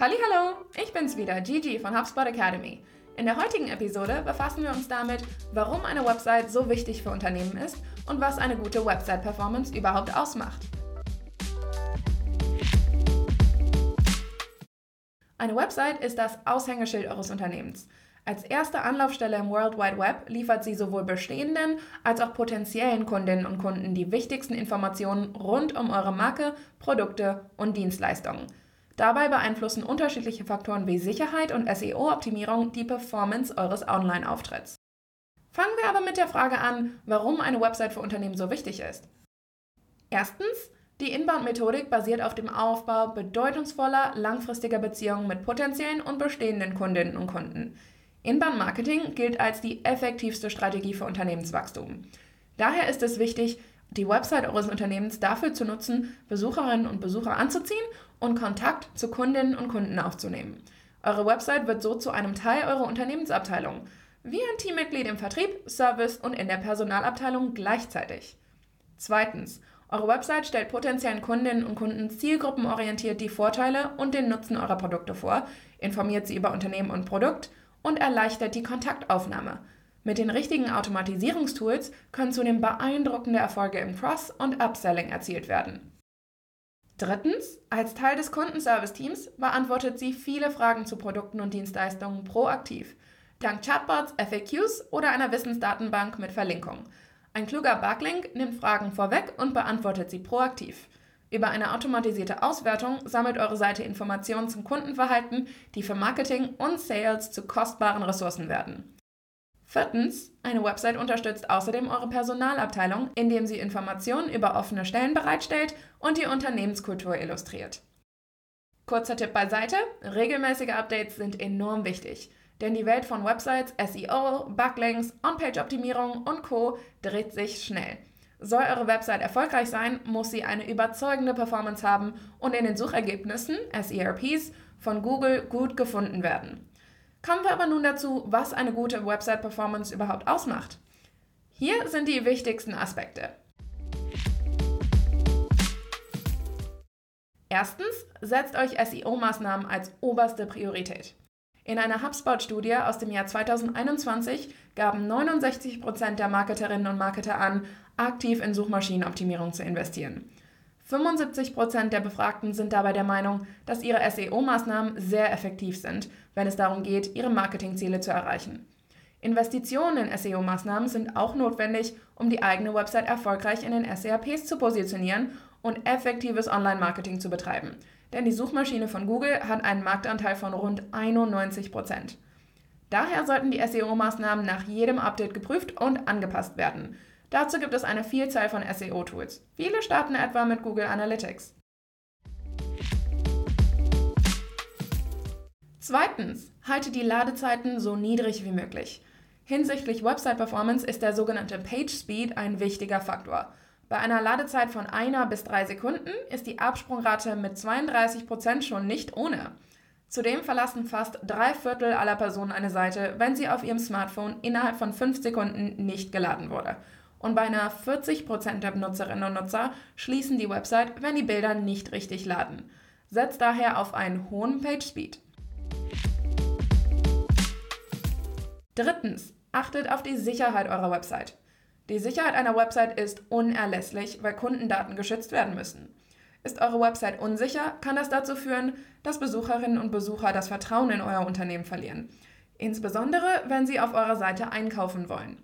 Hallo, ich bin's wieder, Gigi von HubSpot Academy. In der heutigen Episode befassen wir uns damit, warum eine Website so wichtig für Unternehmen ist und was eine gute Website-Performance überhaupt ausmacht. Eine Website ist das Aushängeschild eures Unternehmens. Als erste Anlaufstelle im World Wide Web liefert sie sowohl bestehenden als auch potenziellen Kundinnen und Kunden die wichtigsten Informationen rund um eure Marke, Produkte und Dienstleistungen. Dabei beeinflussen unterschiedliche Faktoren wie Sicherheit und SEO-Optimierung die Performance eures Online-Auftritts. Fangen wir aber mit der Frage an, warum eine Website für Unternehmen so wichtig ist. Erstens, die Inbound-Methodik basiert auf dem Aufbau bedeutungsvoller, langfristiger Beziehungen mit potenziellen und bestehenden Kundinnen und Kunden. Inbound-Marketing gilt als die effektivste Strategie für Unternehmenswachstum. Daher ist es wichtig, die Website eures Unternehmens dafür zu nutzen, Besucherinnen und Besucher anzuziehen und Kontakt zu Kundinnen und Kunden aufzunehmen. Eure Website wird so zu einem Teil eurer Unternehmensabteilung, wie ein Teammitglied im Vertrieb, Service und in der Personalabteilung gleichzeitig. Zweitens, eure Website stellt potenziellen Kundinnen und Kunden zielgruppenorientiert die Vorteile und den Nutzen eurer Produkte vor, informiert sie über Unternehmen und Produkt und erleichtert die Kontaktaufnahme. Mit den richtigen Automatisierungstools können zudem beeindruckende Erfolge im Cross- und Upselling erzielt werden. Drittens, als Teil des Kundenservice-Teams beantwortet sie viele Fragen zu Produkten und Dienstleistungen proaktiv, dank Chatbots, FAQs oder einer Wissensdatenbank mit Verlinkung. Ein kluger Backlink nimmt Fragen vorweg und beantwortet sie proaktiv. Über eine automatisierte Auswertung sammelt eure Seite Informationen zum Kundenverhalten, die für Marketing und Sales zu kostbaren Ressourcen werden. Viertens, eine Website unterstützt außerdem eure Personalabteilung, indem sie Informationen über offene Stellen bereitstellt und die Unternehmenskultur illustriert. Kurzer Tipp beiseite, regelmäßige Updates sind enorm wichtig, denn die Welt von Websites, SEO, Backlinks, On-Page-Optimierung und Co dreht sich schnell. Soll eure Website erfolgreich sein, muss sie eine überzeugende Performance haben und in den Suchergebnissen, SERPs, von Google gut gefunden werden. Kommen wir aber nun dazu, was eine gute Website-Performance überhaupt ausmacht. Hier sind die wichtigsten Aspekte. Erstens, setzt euch SEO-Maßnahmen als oberste Priorität. In einer HubSpot-Studie aus dem Jahr 2021 gaben 69% der Marketerinnen und Marketer an, aktiv in Suchmaschinenoptimierung zu investieren. 75% der Befragten sind dabei der Meinung, dass ihre SEO-Maßnahmen sehr effektiv sind, wenn es darum geht, ihre Marketingziele zu erreichen. Investitionen in SEO-Maßnahmen sind auch notwendig, um die eigene Website erfolgreich in den SERPs zu positionieren und effektives Online-Marketing zu betreiben denn die Suchmaschine von Google hat einen Marktanteil von rund 91% Daher sollten die SEO-Maßnahmen nach jedem Update geprüft und angepasst werden. Dazu gibt es eine Vielzahl von SEO-Tools. Viele starten etwa mit Google Analytics. Zweitens, halte die Ladezeiten so niedrig wie möglich. Hinsichtlich Website-Performance ist der sogenannte Page Speed ein wichtiger Faktor. Bei einer Ladezeit von einer bis drei Sekunden ist die Absprungrate mit 32% schon nicht ohne. Zudem verlassen fast drei Viertel aller Personen eine Seite, wenn sie auf ihrem Smartphone innerhalb von fünf Sekunden nicht geladen wurde. Und beinahe 40% der Nutzerinnen und Nutzer schließen die Website, wenn die Bilder nicht richtig laden. Setzt daher auf einen hohen Page Speed. Drittens, achtet auf die Sicherheit eurer Website. Die Sicherheit einer Website ist unerlässlich, weil Kundendaten geschützt werden müssen. Ist eure Website unsicher, kann das dazu führen, dass Besucherinnen und Besucher das Vertrauen in euer Unternehmen verlieren. Insbesondere, wenn sie auf eurer Seite einkaufen wollen.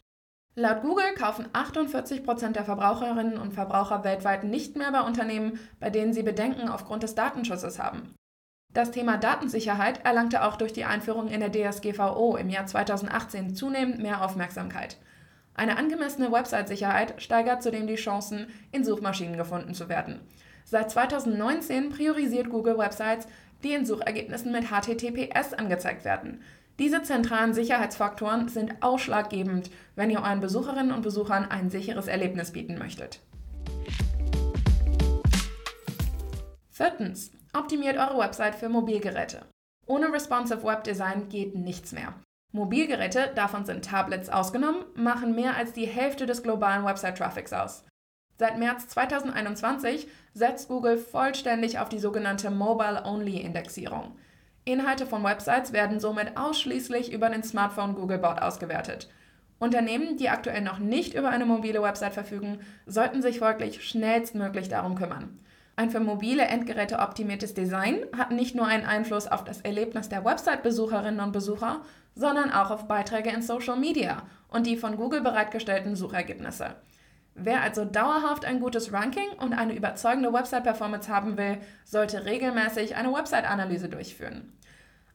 Laut Google kaufen 48% der Verbraucherinnen und Verbraucher weltweit nicht mehr bei Unternehmen, bei denen sie Bedenken aufgrund des Datenschutzes haben. Das Thema Datensicherheit erlangte auch durch die Einführung in der DSGVO im Jahr 2018 zunehmend mehr Aufmerksamkeit. Eine angemessene Website-Sicherheit steigert zudem die Chancen, in Suchmaschinen gefunden zu werden. Seit 2019 priorisiert Google Websites, die in Suchergebnissen mit HTTPS angezeigt werden. Diese zentralen Sicherheitsfaktoren sind ausschlaggebend, wenn ihr euren Besucherinnen und Besuchern ein sicheres Erlebnis bieten möchtet. Viertens. Optimiert eure Website für Mobilgeräte. Ohne responsive Webdesign geht nichts mehr. Mobilgeräte, davon sind Tablets ausgenommen, machen mehr als die Hälfte des globalen Website-Traffics aus. Seit März 2021 setzt Google vollständig auf die sogenannte Mobile-Only-Indexierung. Inhalte von Websites werden somit ausschließlich über den Smartphone Googlebot ausgewertet. Unternehmen, die aktuell noch nicht über eine mobile Website verfügen, sollten sich folglich schnellstmöglich darum kümmern. Ein für mobile Endgeräte optimiertes Design hat nicht nur einen Einfluss auf das Erlebnis der Website-Besucherinnen und Besucher, sondern auch auf Beiträge in Social Media und die von Google bereitgestellten Suchergebnisse. Wer also dauerhaft ein gutes Ranking und eine überzeugende Website-Performance haben will, sollte regelmäßig eine Website-Analyse durchführen.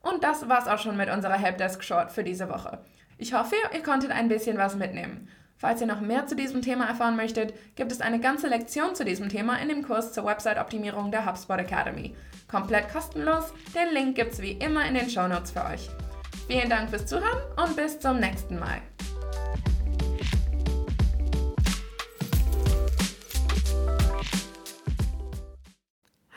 Und das war's auch schon mit unserer Helpdesk Short für diese Woche. Ich hoffe, ihr konntet ein bisschen was mitnehmen. Falls ihr noch mehr zu diesem Thema erfahren möchtet, gibt es eine ganze Lektion zu diesem Thema in dem Kurs zur Website-Optimierung der HubSpot Academy. Komplett kostenlos, den Link gibt's wie immer in den Show Notes für euch. Vielen Dank fürs Zuhören und bis zum nächsten Mal.